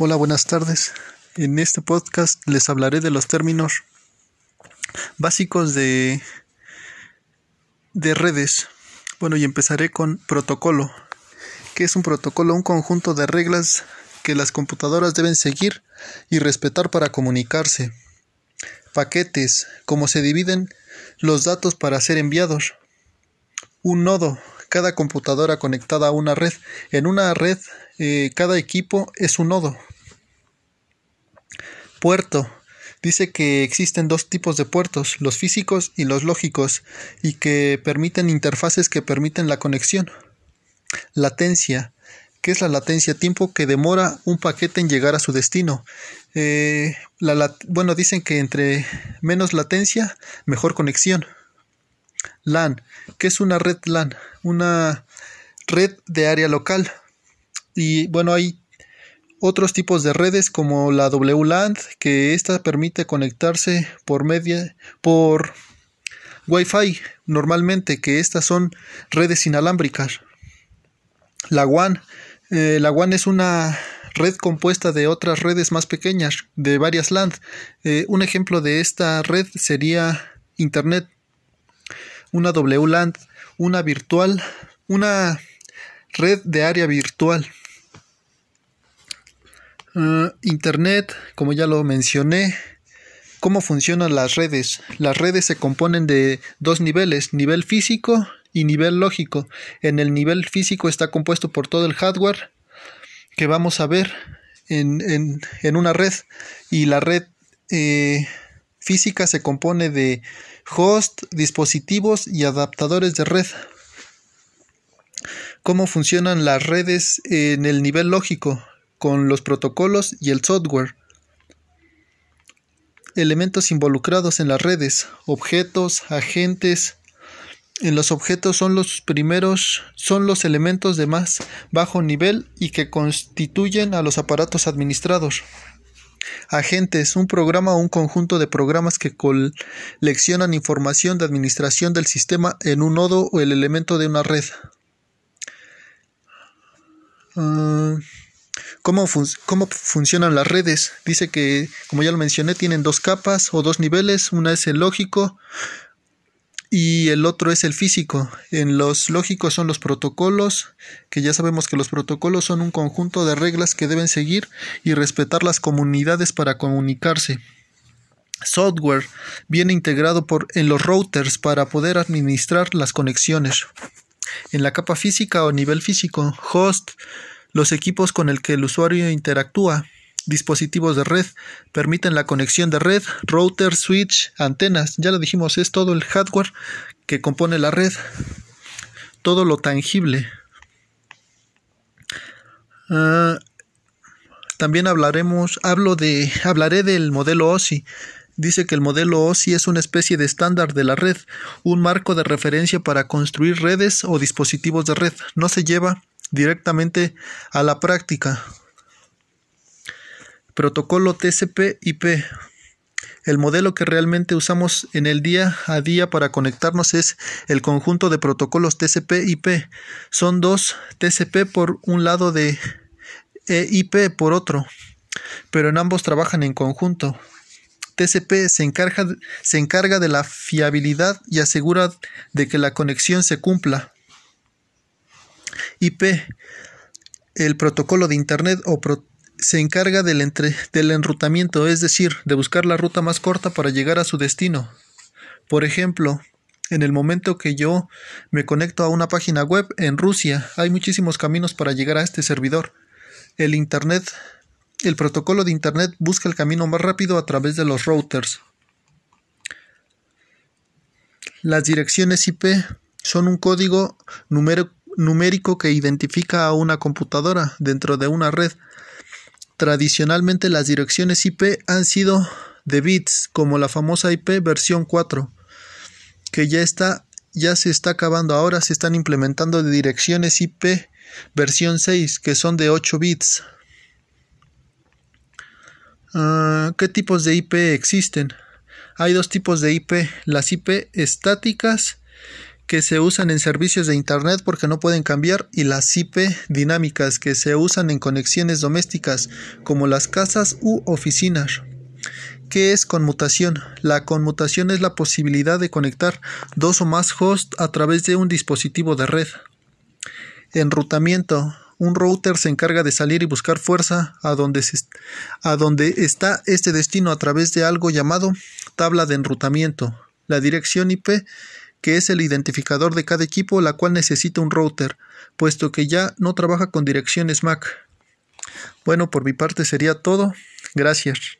Hola, buenas tardes. En este podcast les hablaré de los términos básicos de, de redes. Bueno, y empezaré con protocolo. ¿Qué es un protocolo? Un conjunto de reglas que las computadoras deben seguir y respetar para comunicarse. Paquetes, cómo se dividen los datos para ser enviados. Un nodo, cada computadora conectada a una red. En una red, eh, cada equipo es un nodo. Puerto. Dice que existen dos tipos de puertos, los físicos y los lógicos, y que permiten interfaces que permiten la conexión. Latencia. ¿Qué es la latencia? Tiempo que demora un paquete en llegar a su destino. Eh, bueno, dicen que entre menos latencia, mejor conexión. LAN. ¿Qué es una red LAN? Una red de área local. Y bueno, hay otros tipos de redes como la WLAN, que esta permite conectarse por media por Wi-Fi normalmente, que estas son redes inalámbricas. La WAN, eh, la WAN es una red compuesta de otras redes más pequeñas, de varias LAN. Eh, un ejemplo de esta red sería Internet, una WLAN, una virtual, una red de área virtual. Ah, Internet, como ya lo mencioné, ¿cómo funcionan las redes? Las redes se componen de dos niveles, nivel físico y nivel lógico. En el nivel físico está compuesto por todo el hardware que vamos a ver en, una red y la red eh, física se compone de host, dispositivos y adaptadores de red. ¿Cómo funcionan las redes en el nivel lógico? Con los protocolos y el software. Elementos involucrados en las redes, objetos, agentes. En los objetos son los primeros, son los elementos de más bajo nivel y que constituyen a los aparatos administrados. Agentes, un programa o un conjunto de programas que coleccionan información de administración del sistema en un nodo o el elemento de una red. Ah, ¿Cómo, funcionan las redes? Dice que, como ya lo mencioné, tienen dos capas o dos niveles. Una es el lógico y el otro es el físico. En los lógicos son los protocolos, que ya sabemos que los protocolos son un conjunto de reglas que deben seguir y respetar las comunidades para comunicarse. Software viene integrado por, en los routers para poder administrar las conexiones. En la capa física o nivel físico, host los equipos con el que el usuario interactúa, dispositivos de red, permiten la conexión de red, router, switch, antenas. Ya lo dijimos, es todo el hardware que compone la red, todo lo tangible. Ah, también hablaremos, hablo de, hablaré del modelo OSI. Dice que el modelo OSI es una especie de estándar de la red, un marco de referencia para construir redes o dispositivos de red. No se lleva directamente a la práctica. Protocolo TCP/IP. El modelo que realmente usamos en el día a día para conectarnos es el conjunto de protocolos TCP/IP. Son dos TCP por un lado de IP por otro, pero en ambos trabajan en conjunto. TCP se encarga, se encarga de la fiabilidad y asegura de que la conexión se cumpla. IP. El protocolo de Internet o se encarga del, del enrutamiento, es decir, de buscar la ruta más corta para llegar a su destino. Por ejemplo, en el momento que yo me conecto a una página web en Rusia, hay muchísimos caminos para llegar a este servidor. El Internet, el protocolo de Internet busca el camino más rápido a través de los routers. Las direcciones IP son un código numérico numérico que identifica a una computadora dentro de una red. Tradicionalmente las direcciones IP han sido de bits, como la famosa IP versión 4, que ya está ya se está acabando ahora, se están implementando direcciones IP versión 6, que son de 8 bits. Ah, ¿Qué tipos de IP existen? Hay dos tipos de IP, las IP estáticas que se usan en servicios de Internet porque no pueden cambiar y las IP dinámicas que se usan en conexiones domésticas como las casas u oficinas. ¿Qué es conmutación? La conmutación es la posibilidad de conectar dos o más hosts a través de un dispositivo de red. Enrutamiento. Un router se encarga de salir y buscar fuerza a donde, a donde está este destino a través de algo llamado tabla de enrutamiento. La dirección IP que es el identificador de cada equipo, la cual necesita un router, puesto que ya no trabaja con direcciones MAC. Bueno, por mi parte sería todo. Gracias.